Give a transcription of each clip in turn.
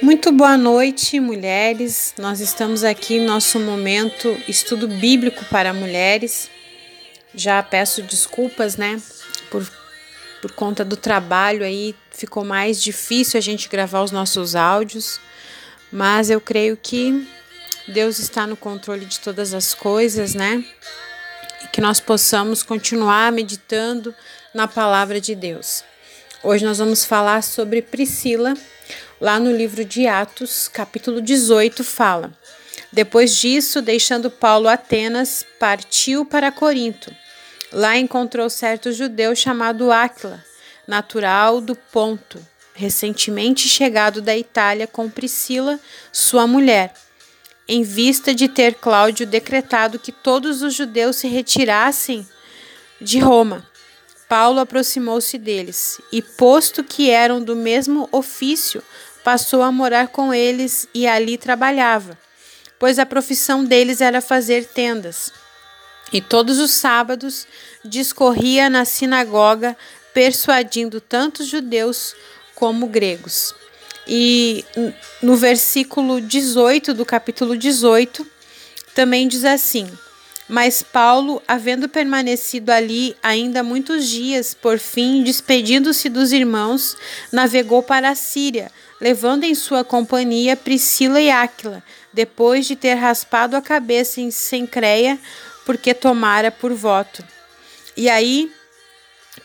Muito boa noite, mulheres. Nós estamos aqui no nosso momento estudo bíblico para mulheres. Já peço desculpas, né, por, por conta do trabalho aí, ficou mais difícil a gente gravar os nossos áudios, mas eu creio que Deus está no controle de todas as coisas, né? E que nós possamos continuar meditando na palavra de Deus. Hoje nós vamos falar sobre Priscila Lá no livro de Atos, capítulo 18, fala: Depois disso, deixando Paulo Atenas, partiu para Corinto. Lá encontrou certo judeu chamado Áquila, natural do Ponto, recentemente chegado da Itália com Priscila, sua mulher, em vista de ter Cláudio decretado que todos os judeus se retirassem de Roma. Paulo aproximou-se deles e, posto que eram do mesmo ofício, passou a morar com eles e ali trabalhava, pois a profissão deles era fazer tendas. E todos os sábados discorria na sinagoga, persuadindo tanto judeus como gregos. E no versículo 18 do capítulo 18 também diz assim: mas Paulo, havendo permanecido ali ainda muitos dias, por fim, despedindo-se dos irmãos, navegou para a Síria, levando em sua companhia Priscila e Áquila, depois de ter raspado a cabeça em Sencreia, porque tomara por voto. E aí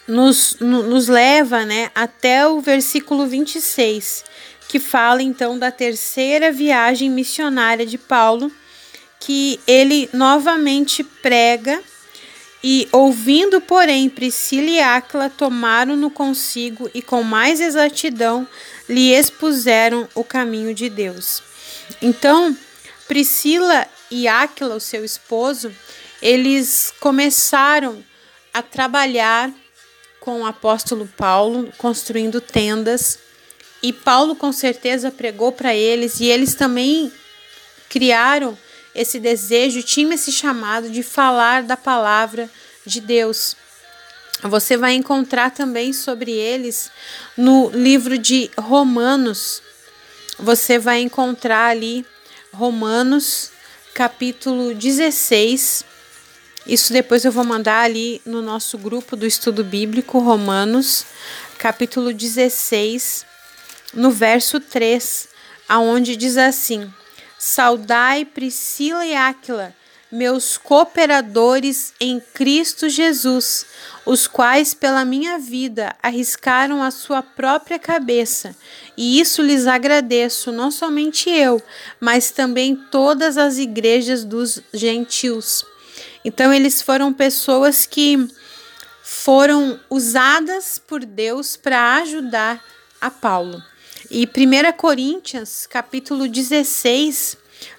nos, nos leva né, até o versículo 26, que fala então da terceira viagem missionária de Paulo que ele novamente prega e, ouvindo, porém, Priscila e Áquila tomaram-no consigo e, com mais exatidão, lhe expuseram o caminho de Deus. Então, Priscila e Áquila, o seu esposo, eles começaram a trabalhar com o apóstolo Paulo, construindo tendas. E Paulo, com certeza, pregou para eles, e eles também criaram esse desejo, tinha esse chamado de falar da palavra de Deus. Você vai encontrar também sobre eles no livro de Romanos. Você vai encontrar ali Romanos, capítulo 16. Isso depois eu vou mandar ali no nosso grupo do estudo bíblico, Romanos, capítulo 16, no verso 3, aonde diz assim: Saudai Priscila e Áquila, meus cooperadores em Cristo Jesus, os quais pela minha vida arriscaram a sua própria cabeça, e isso lhes agradeço, não somente eu, mas também todas as igrejas dos gentios. Então eles foram pessoas que foram usadas por Deus para ajudar a Paulo. E 1 Coríntios, capítulo 16,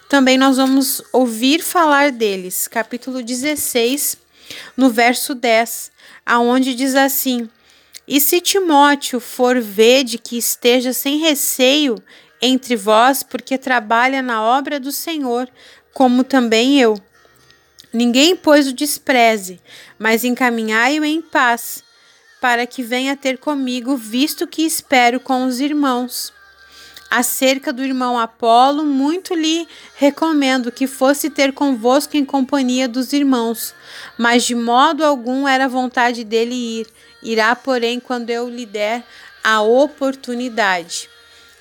também nós vamos ouvir falar deles. Capítulo 16, no verso 10, aonde diz assim: E se Timóteo for vede que esteja sem receio entre vós, porque trabalha na obra do Senhor, como também eu. Ninguém, pois, o despreze, mas encaminhai-o em paz para que venha ter comigo, visto que espero com os irmãos. Acerca do irmão Apolo, muito lhe recomendo que fosse ter convosco em companhia dos irmãos, mas de modo algum era vontade dele ir. Irá, porém, quando eu lhe der a oportunidade.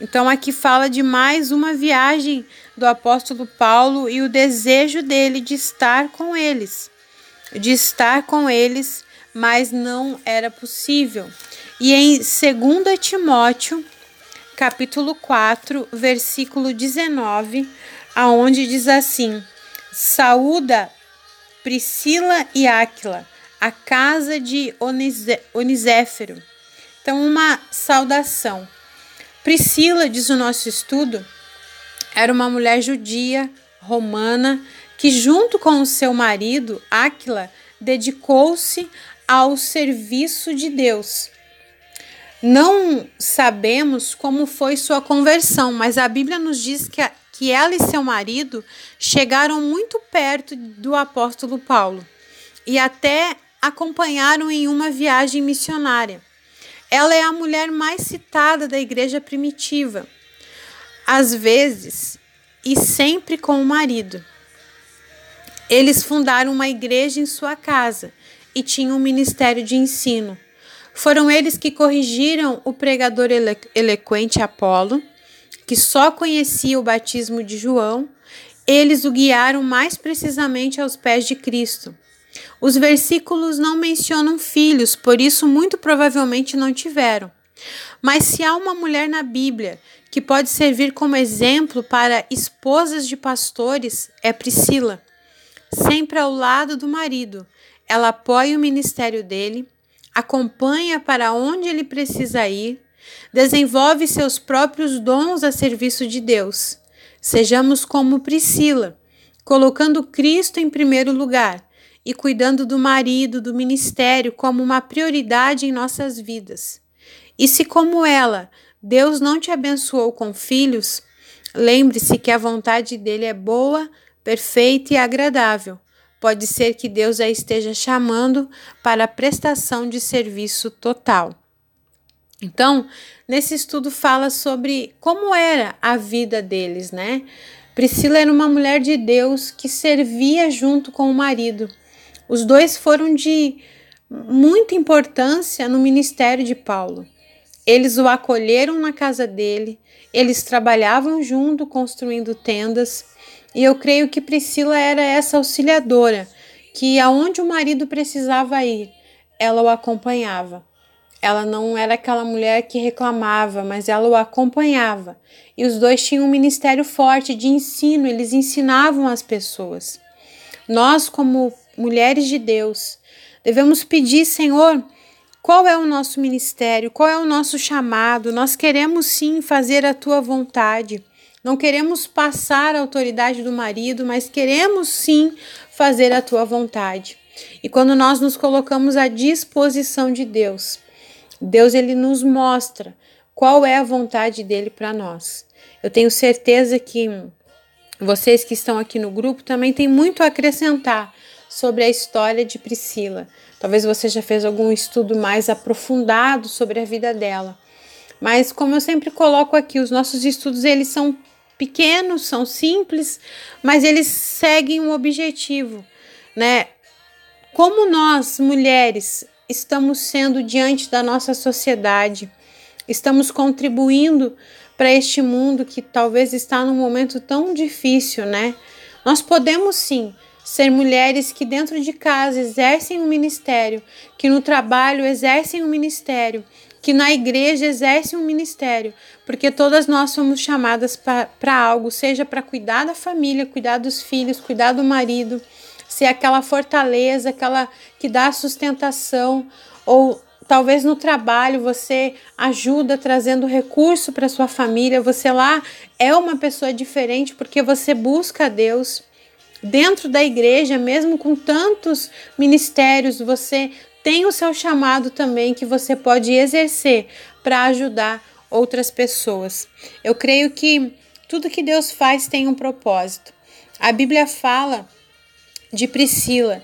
Então, aqui fala de mais uma viagem do apóstolo Paulo e o desejo dele de estar com eles, de estar com eles mas não era possível. E em 2 Timóteo, capítulo 4, versículo 19, aonde diz assim: Saúda Priscila e Áquila, a casa de Oniséfero. Então, uma saudação. Priscila, diz o nosso estudo, era uma mulher judia, romana, que junto com o seu marido, Áquila, dedicou-se ao serviço de Deus. Não sabemos como foi sua conversão, mas a Bíblia nos diz que, a, que ela e seu marido chegaram muito perto do apóstolo Paulo e até acompanharam em uma viagem missionária. Ela é a mulher mais citada da igreja primitiva, às vezes e sempre com o marido. Eles fundaram uma igreja em sua casa e tinham um ministério de ensino. Foram eles que corrigiram o pregador ele eloquente Apolo, que só conhecia o batismo de João. Eles o guiaram mais precisamente aos pés de Cristo. Os versículos não mencionam filhos, por isso, muito provavelmente não tiveram. Mas se há uma mulher na Bíblia que pode servir como exemplo para esposas de pastores, é Priscila. Sempre ao lado do marido, ela apoia o ministério dele, acompanha para onde ele precisa ir, desenvolve seus próprios dons a serviço de Deus. Sejamos como Priscila, colocando Cristo em primeiro lugar e cuidando do marido, do ministério como uma prioridade em nossas vidas. E se, como ela, Deus não te abençoou com filhos, lembre-se que a vontade dele é boa, perfeita e agradável. Pode ser que Deus a esteja chamando para a prestação de serviço total. Então, nesse estudo fala sobre como era a vida deles, né? Priscila era uma mulher de Deus que servia junto com o marido. Os dois foram de muita importância no ministério de Paulo. Eles o acolheram na casa dele, eles trabalhavam junto construindo tendas, e eu creio que Priscila era essa auxiliadora, que aonde o marido precisava ir, ela o acompanhava. Ela não era aquela mulher que reclamava, mas ela o acompanhava. E os dois tinham um ministério forte de ensino, eles ensinavam as pessoas. Nós, como mulheres de Deus, devemos pedir, Senhor, qual é o nosso ministério, qual é o nosso chamado. Nós queremos sim fazer a tua vontade. Não queremos passar a autoridade do marido, mas queremos sim fazer a tua vontade. E quando nós nos colocamos à disposição de Deus, Deus ele nos mostra qual é a vontade dele para nós. Eu tenho certeza que vocês que estão aqui no grupo também têm muito a acrescentar sobre a história de Priscila. Talvez você já fez algum estudo mais aprofundado sobre a vida dela. Mas como eu sempre coloco aqui, os nossos estudos eles são pequenos, são simples, mas eles seguem um objetivo, né? Como nós, mulheres, estamos sendo diante da nossa sociedade, estamos contribuindo para este mundo que talvez está num momento tão difícil, né? Nós podemos sim ser mulheres que dentro de casa exercem um ministério, que no trabalho exercem um ministério, que na igreja exercem um ministério, porque todas nós somos chamadas para algo, seja para cuidar da família, cuidar dos filhos, cuidar do marido, ser aquela fortaleza, aquela que dá sustentação, ou talvez no trabalho você ajuda trazendo recurso para sua família, você lá é uma pessoa diferente porque você busca a Deus. Dentro da igreja, mesmo com tantos ministérios, você tem o seu chamado também que você pode exercer para ajudar outras pessoas. Eu creio que tudo que Deus faz tem um propósito. A Bíblia fala de Priscila,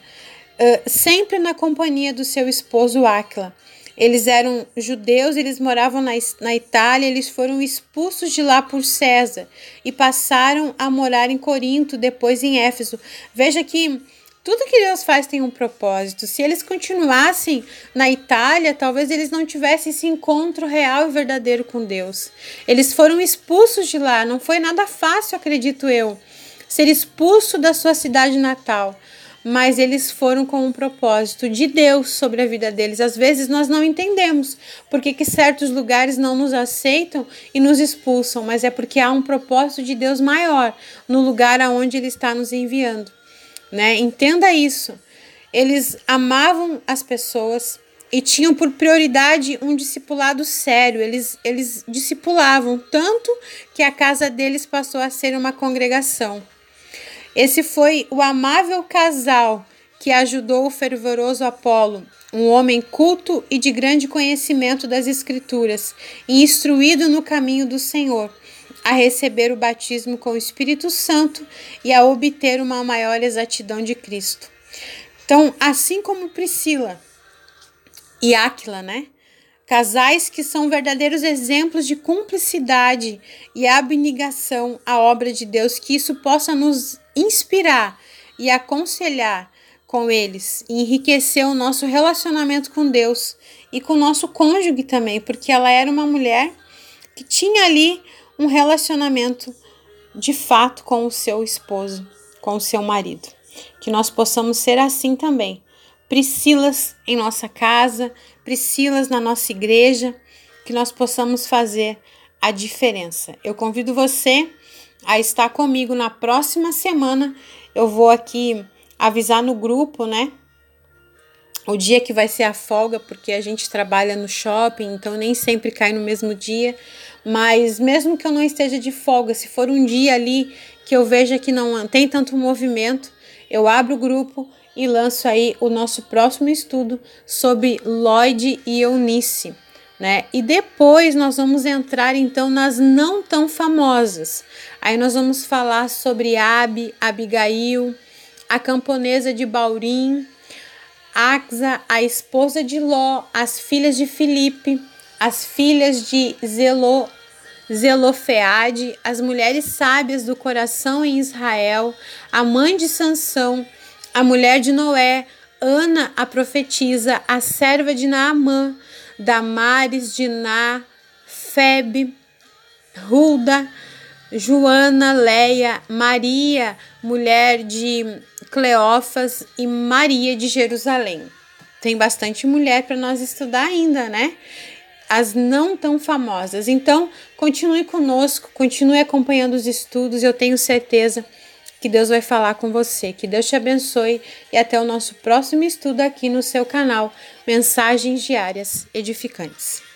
uh, sempre na companhia do seu esposo Áquila. Eles eram judeus, eles moravam na, na Itália, eles foram expulsos de lá por César e passaram a morar em Corinto, depois em Éfeso. Veja que tudo que Deus faz tem um propósito. Se eles continuassem na Itália, talvez eles não tivessem esse encontro real e verdadeiro com Deus. Eles foram expulsos de lá, não foi nada fácil, acredito eu, ser expulso da sua cidade natal mas eles foram com um propósito de Deus sobre a vida deles. Às vezes nós não entendemos porque que certos lugares não nos aceitam e nos expulsam, mas é porque há um propósito de Deus maior no lugar aonde ele está nos enviando, né? Entenda isso. Eles amavam as pessoas e tinham por prioridade um discipulado sério. Eles, eles discipulavam tanto que a casa deles passou a ser uma congregação. Esse foi o amável casal que ajudou o fervoroso Apolo, um homem culto e de grande conhecimento das Escrituras, e instruído no caminho do Senhor, a receber o batismo com o Espírito Santo e a obter uma maior exatidão de Cristo. Então, assim como Priscila e Áquila, né? Casais que são verdadeiros exemplos de cumplicidade e abnegação à obra de Deus, que isso possa nos inspirar e aconselhar com eles, e enriquecer o nosso relacionamento com Deus e com o nosso cônjuge também, porque ela era uma mulher que tinha ali um relacionamento de fato com o seu esposo, com o seu marido. Que nós possamos ser assim também. Priscilas em nossa casa, Priscilas na nossa igreja, que nós possamos fazer a diferença. Eu convido você a estar comigo na próxima semana. Eu vou aqui avisar no grupo, né? O dia que vai ser a folga, porque a gente trabalha no shopping, então nem sempre cai no mesmo dia. Mas mesmo que eu não esteja de folga, se for um dia ali que eu veja que não tem tanto movimento, eu abro o grupo e lanço aí o nosso próximo estudo sobre Lloyd e Eunice. Né? E depois nós vamos entrar então nas não tão famosas. Aí nós vamos falar sobre Abi, Abigail, a camponesa de Baurim, Axa, a esposa de Ló, as filhas de Filipe, as filhas de Zelo, Zelofeade, as mulheres sábias do coração em Israel, a mãe de Sansão, a mulher de Noé, Ana, a profetisa, a serva de Naamã, Damares de Na, Febe, Hulda, Joana, Leia, Maria, mulher de Cleófas e Maria de Jerusalém. Tem bastante mulher para nós estudar ainda, né? As não tão famosas. Então, continue conosco, continue acompanhando os estudos, eu tenho certeza que Deus vai falar com você. Que Deus te abençoe e até o nosso próximo estudo aqui no seu canal Mensagens Diárias Edificantes.